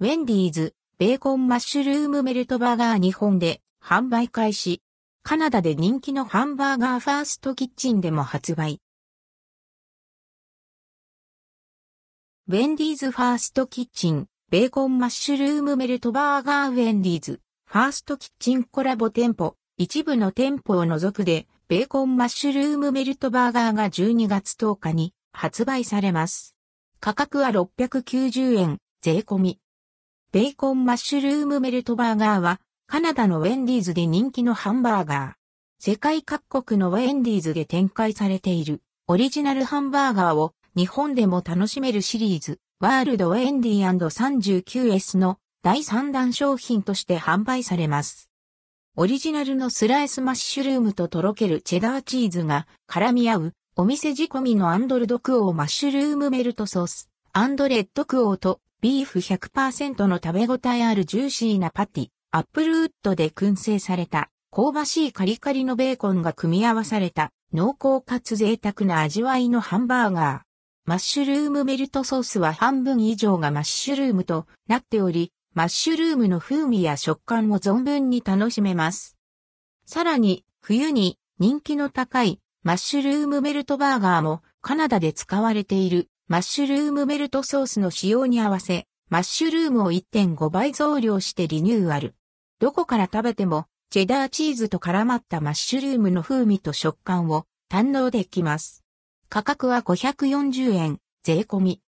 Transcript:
ウェンディーズ、ベーコンマッシュルームメルトバーガー日本で販売開始。カナダで人気のハンバーガーファーストキッチンでも発売。ウェンディーズファーストキッチン、ベーコンマッシュルームメルトバーガーウェンディーズ、ファーストキッチンコラボ店舗、一部の店舗を除くで、ベーコンマッシュルームメルトバーガーが12月10日に発売されます。価格は690円、税込み。ベーコンマッシュルームメルトバーガーは、カナダのウェンディーズで人気のハンバーガー。世界各国のウェンディーズで展開されているオリジナルハンバーガーを日本でも楽しめるシリーズ、ワールドウェンディー 39S の第3弾商品として販売されます。オリジナルのスライスマッシュルームととろけるチェダーチーズが絡み合うお店仕込みのアンドルドクオーマッシュルームメルトソース、アンドレッドクオーとビーフ100%の食べ応えあるジューシーなパティ、アップルウッドで燻製された香ばしいカリカリのベーコンが組み合わされた濃厚かつ贅沢な味わいのハンバーガー。マッシュルームメルトソースは半分以上がマッシュルームとなっており、マッシュルームの風味や食感を存分に楽しめます。さらに、冬に人気の高いマッシュルームメルトバーガーもカナダで使われているマッシュルームメルトソースの使用に合わせ、マッシュルームを1.5倍増量してリニューアル。どこから食べても、チェダーチーズと絡まったマッシュルームの風味と食感を堪能できます。価格は540円、税込み。